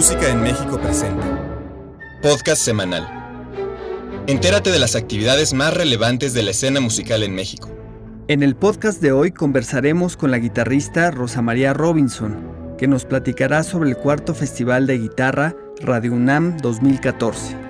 Música en México presenta. Podcast semanal. Entérate de las actividades más relevantes de la escena musical en México. En el podcast de hoy conversaremos con la guitarrista Rosa María Robinson, que nos platicará sobre el cuarto Festival de Guitarra Radio UNAM 2014.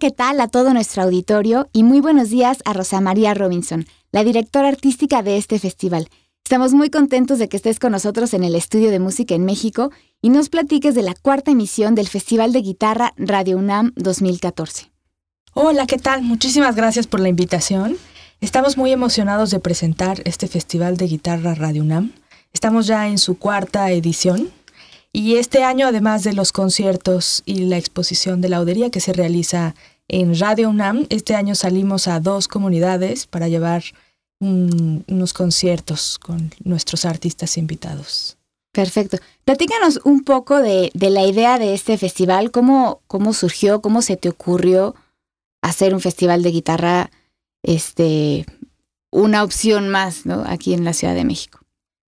¿Qué tal a todo nuestro auditorio? Y muy buenos días a Rosa María Robinson, la directora artística de este festival. Estamos muy contentos de que estés con nosotros en el estudio de música en México y nos platiques de la cuarta emisión del Festival de Guitarra Radio UNAM 2014. Hola, ¿qué tal? Muchísimas gracias por la invitación. Estamos muy emocionados de presentar este Festival de Guitarra Radio UNAM. Estamos ya en su cuarta edición y este año, además de los conciertos y la exposición de laudería que se realiza en Radio UNAM, este año salimos a dos comunidades para llevar unos conciertos con nuestros artistas invitados. Perfecto. Platícanos un poco de, la idea de este festival, cómo, cómo surgió, cómo se te ocurrió hacer un festival de guitarra, este, una opción más, ¿no? Aquí en la Ciudad de México.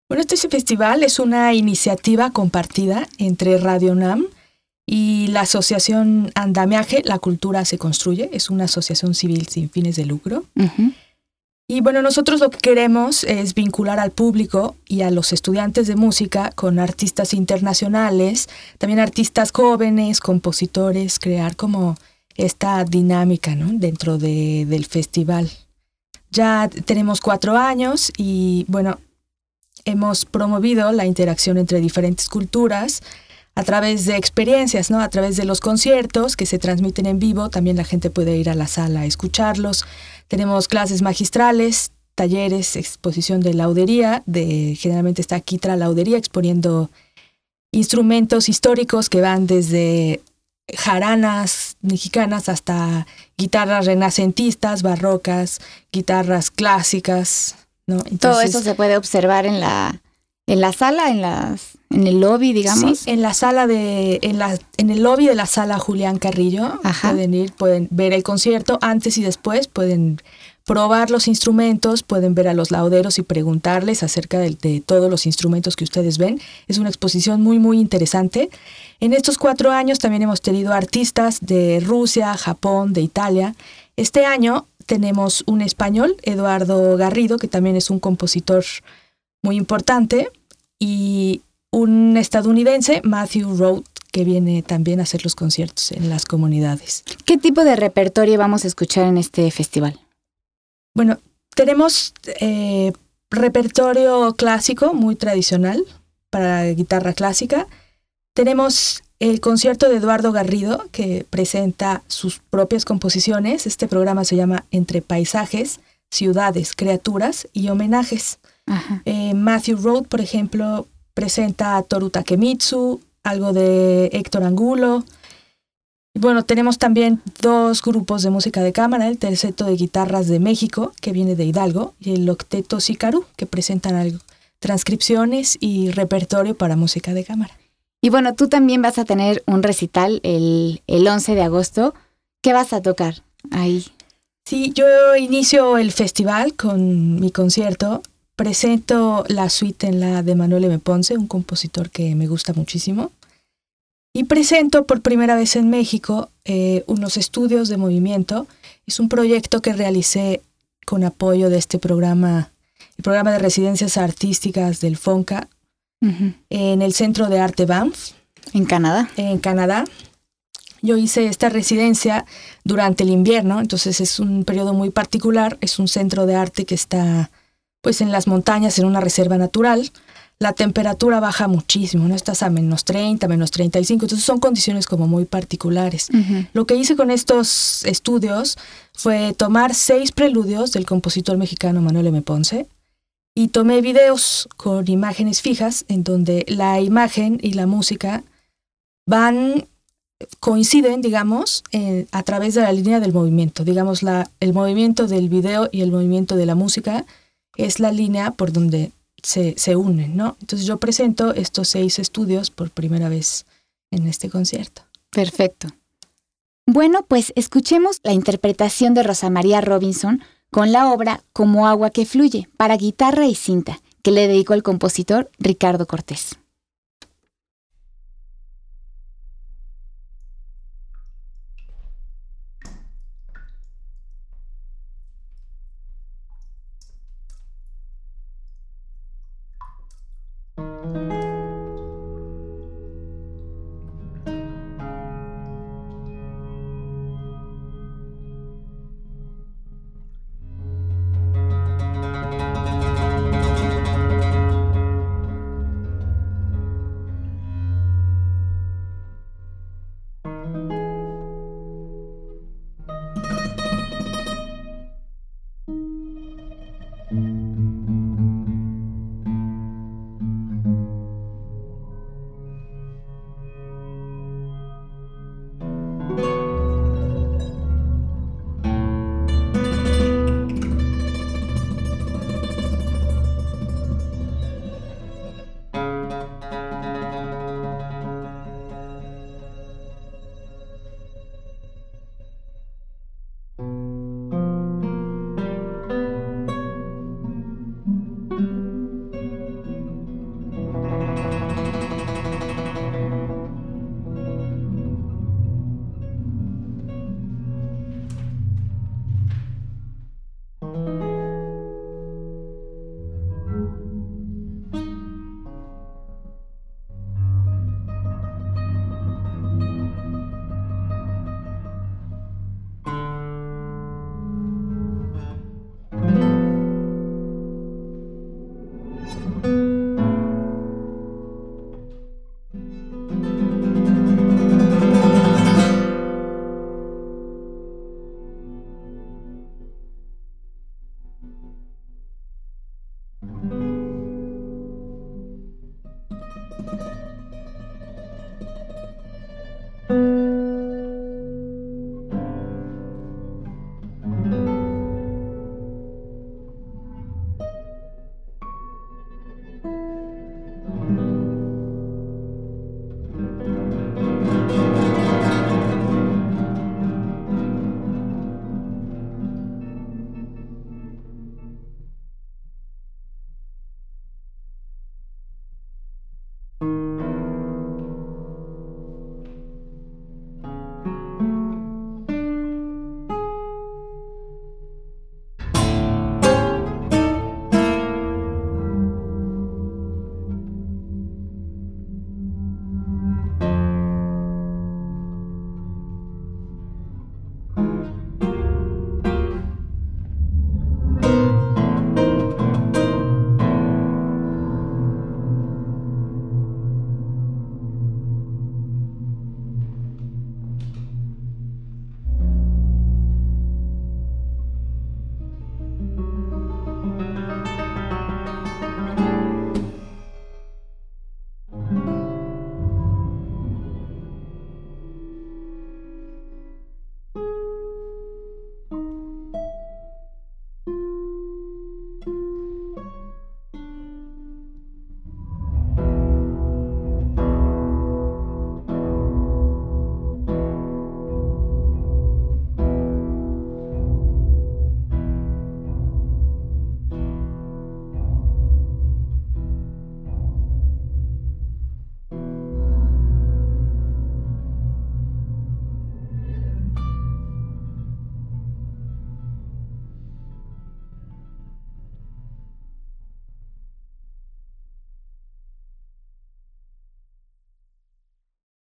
Bueno, este festival es una iniciativa compartida entre Radio NAM y la asociación Andamiaje, La Cultura se Construye, es una asociación civil sin fines de lucro. Y bueno, nosotros lo que queremos es vincular al público y a los estudiantes de música con artistas internacionales, también artistas jóvenes, compositores, crear como esta dinámica ¿no? dentro de, del festival. Ya tenemos cuatro años y bueno, hemos promovido la interacción entre diferentes culturas a través de experiencias, ¿no? A través de los conciertos que se transmiten en vivo, también la gente puede ir a la sala a escucharlos. Tenemos clases magistrales, talleres, exposición de laudería, de generalmente está Quitra Laudería exponiendo instrumentos históricos que van desde jaranas mexicanas hasta guitarras renacentistas, barrocas, guitarras clásicas, todo eso se puede observar en la, en la sala, en las, en el lobby, digamos. Sí, en la sala de, en la, en el lobby de la sala Julián Carrillo. Pueden ir, pueden ver el concierto antes y después, pueden probar los instrumentos, pueden ver a los lauderos y preguntarles acerca de, de, todos los instrumentos que ustedes ven. Es una exposición muy, muy interesante. En estos cuatro años también hemos tenido artistas de Rusia, Japón, de Italia. Este año tenemos un español, Eduardo Garrido, que también es un compositor muy importante, y un estadounidense, Matthew Road, que viene también a hacer los conciertos en las comunidades. ¿Qué tipo de repertorio vamos a escuchar en este festival? Bueno, tenemos eh, repertorio clásico, muy tradicional, para guitarra clásica. Tenemos el concierto de Eduardo Garrido, que presenta sus propias composiciones. Este programa se llama Entre Paisajes, Ciudades, Criaturas y Homenajes. Eh, Matthew Road, por ejemplo, presenta a Toru Takemitsu, algo de Héctor Angulo. Bueno, tenemos también dos grupos de música de cámara, el Terceto de Guitarras de México, que viene de Hidalgo, y el Octeto Sicaru, que presentan algo, transcripciones y repertorio para música de cámara. Y bueno, tú también vas a tener un recital el, el 11 de agosto. ¿Qué vas a tocar ahí? Sí, yo inicio el festival con mi concierto. Presento la suite en la de Manuel M. Ponce, un compositor que me gusta muchísimo. Y presento por primera vez en México eh, unos estudios de movimiento. Es un proyecto que realicé con apoyo de este programa, el programa de residencias artísticas del FONCA, en el Centro de Arte Banff. ¿En Canadá? En Canadá. Yo hice esta residencia durante el invierno, entonces es un periodo muy particular, es un centro de arte que está pues en las montañas, en una reserva natural. La temperatura baja muchísimo, no estás a menos 30, menos 35, entonces son condiciones como muy particulares. Lo que hice con estos estudios fue tomar seis preludios del compositor mexicano Manuel M. Ponce, y tomé videos con imágenes fijas en donde la imagen y la música van coinciden, digamos, a través de la línea del movimiento. Digamos, la, el movimiento del video y el movimiento de la música es la línea por donde se, se unen, ¿no? Entonces yo presento estos seis estudios por primera vez en este concierto. Perfecto. Bueno, pues escuchemos la interpretación de Rosa María Robinson con la obra Como agua que fluye para guitarra y cinta, que le dedicó el compositor Ricardo Cortés.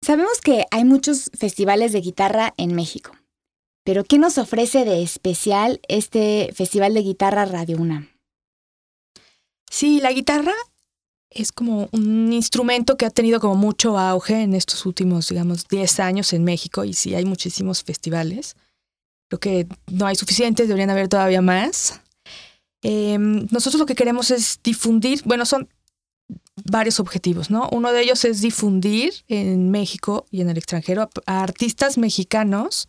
Sabemos que hay muchos festivales de guitarra en México, pero ¿qué nos ofrece de especial este Festival de Guitarra Radio UNAM? Sí, la guitarra es como un instrumento que ha tenido como mucho auge en estos últimos, digamos, 10 años en México y sí hay muchísimos festivales. Creo que no hay suficientes, deberían haber todavía más. Em, nosotros lo que queremos es difundir, bueno, son varios objetivos, ¿no? Uno de ellos es difundir en México y en el extranjero a, artistas mexicanos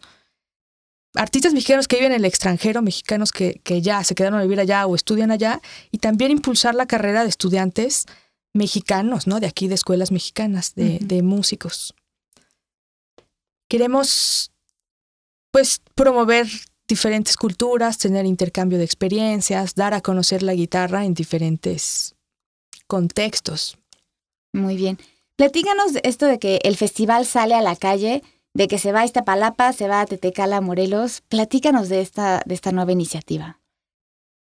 artistas mexicanos que viven en el extranjero, mexicanos que, que ya se quedaron a vivir allá o estudian allá, y también impulsar la carrera de estudiantes mexicanos, ¿no? De aquí, de escuelas mexicanas, de, de músicos. Queremos, pues, promover diferentes culturas, tener intercambio de experiencias, dar a conocer la guitarra en diferentes contextos. Muy bien. Platícanos de esto de que el festival sale a la calle, de que se va a Iztapalapa, se va a Tetecala, Morelos. Platícanos de esta, de esta nueva iniciativa.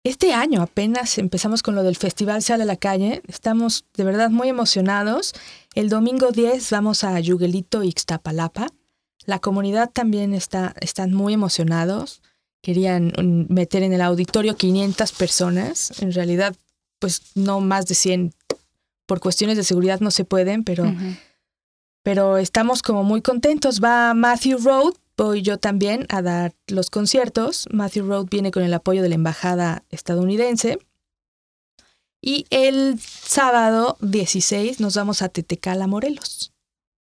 Este año apenas empezamos con lo del Festival Sale a la Calle. Estamos de verdad muy emocionados. El domingo 10 vamos a Yuguelito, Ixtapalapa. La comunidad también está, están muy emocionados. Querían mm, meter en el auditorio 500 personas. En realidad, pues no más de 100. Por cuestiones de seguridad no se pueden, pero pero estamos como muy contentos. Va Matthew Road, voy yo también a dar los conciertos. Matthew Road viene con el apoyo de la embajada estadounidense. Y el sábado 16 nos vamos a Tetecala, Morelos.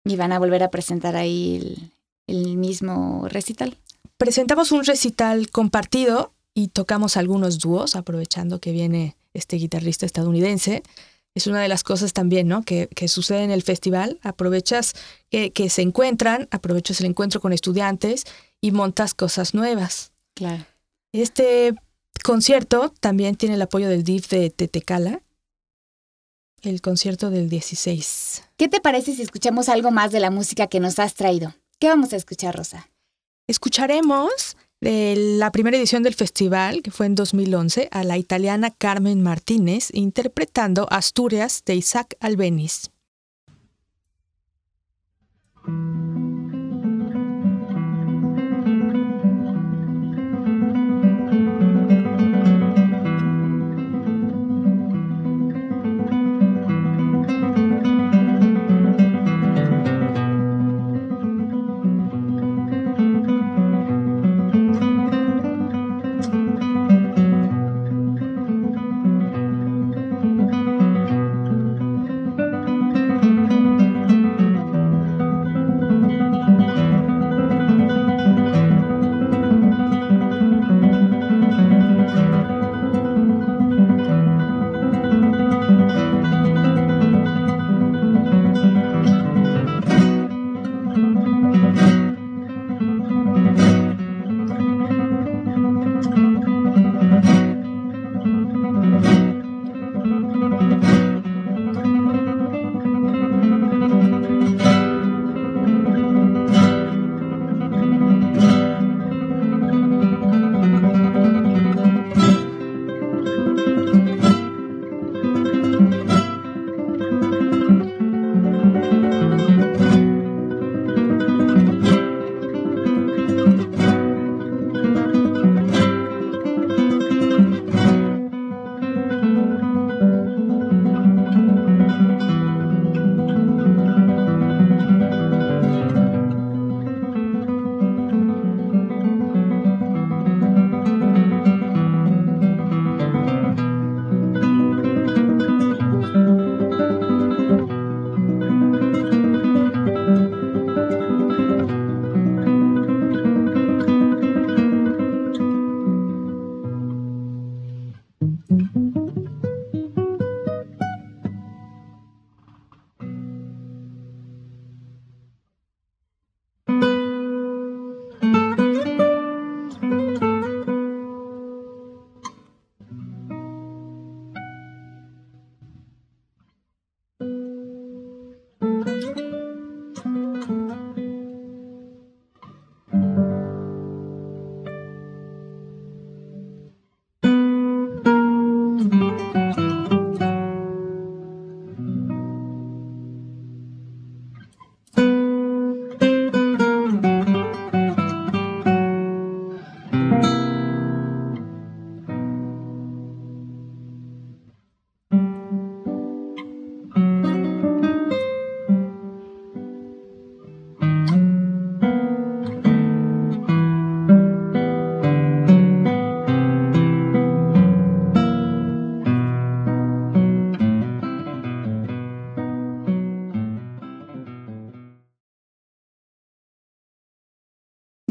Y van a volver a presentar ahí el, el mismo recital. Presentamos un recital compartido y tocamos algunos dúos, aprovechando que viene este guitarrista estadounidense. Es una de las cosas también, ¿no? Que, que sucede en el festival. Aprovechas que, que se encuentran, aprovechas el encuentro con estudiantes y montas cosas nuevas. Claro. Este concierto también tiene el apoyo del DIF de Tetecala. El concierto del 16. ¿Qué te parece si escuchamos algo más de la música que nos has traído? ¿Qué vamos a escuchar, Rosa? Escucharemos de la primera edición del festival, que fue en 2011, a la italiana Carmen Martínez interpretando Asturias de Isaac Albeniz.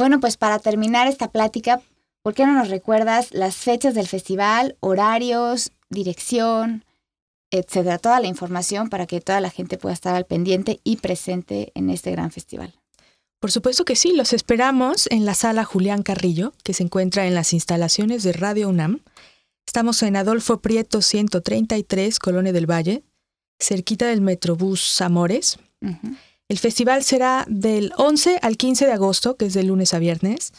Bueno, pues para terminar esta plática, ¿por qué no nos recuerdas las fechas del festival, horarios, dirección, etcétera? Toda la información para que toda la gente pueda estar al pendiente y presente en este gran festival. Por supuesto que sí, los esperamos en la sala Julián Carrillo, que se encuentra en las instalaciones de Radio UNAM. Estamos en Adolfo Prieto 133, Colonia del Valle, cerquita del Metrobús Amores. El festival será del 11 al 15 de agosto, que es de lunes a viernes,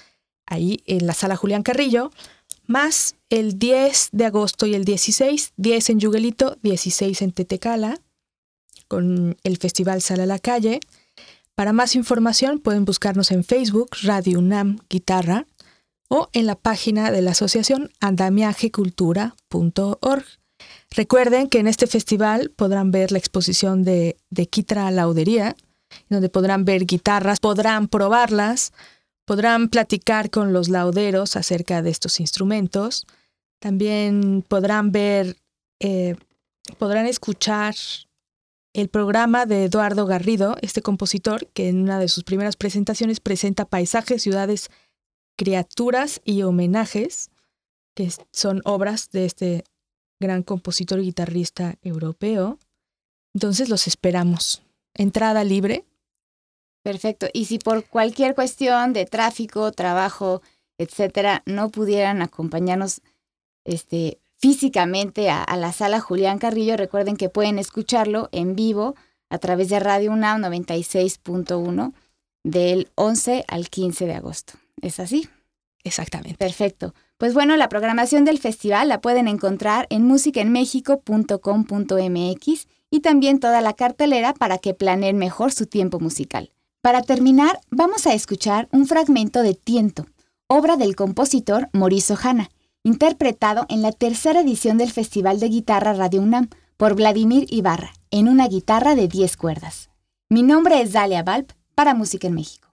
ahí en la sala Julián Carrillo, más el 10 de agosto y el 16, 10 en Yuguelito, 16 en Tetecala, con el festival Sala a la Calle. Para más información pueden buscarnos en Facebook Radio UNAM Guitarra o en la página de la asociación andamiajecultura.org. Recuerden que en este festival podrán ver la exposición de, de Quitra Laudería, donde podrán ver guitarras, podrán probarlas, podrán platicar con los lauderos acerca de estos instrumentos, también podrán ver, eh, podrán escuchar el programa de Eduardo Garrido, este compositor que en una de sus primeras presentaciones presenta paisajes, ciudades, criaturas y homenajes, que son obras de este gran compositor y guitarrista europeo. Entonces los esperamos. Entrada libre. Perfecto. Y si por cualquier cuestión de tráfico, trabajo, etcétera, no pudieran acompañarnos este, físicamente a, la sala Julián Carrillo, recuerden que pueden escucharlo en vivo a través de Radio UNAM 96.1 del 11 al 15 de agosto. ¿Es así? Exactamente. Perfecto. Pues bueno, la programación del festival la pueden encontrar en musicaenmexico.com.mx y también toda la cartelera para que planeen mejor su tiempo musical. Para terminar, vamos a escuchar un fragmento de Tiento, obra del compositor Mauricio Hanna, interpretado en la tercera edición del Festival de Guitarra Radio UNAM por Vladimir Ibarra, en una guitarra de 10 cuerdas. Mi nombre es Dalia Valp para Música en México.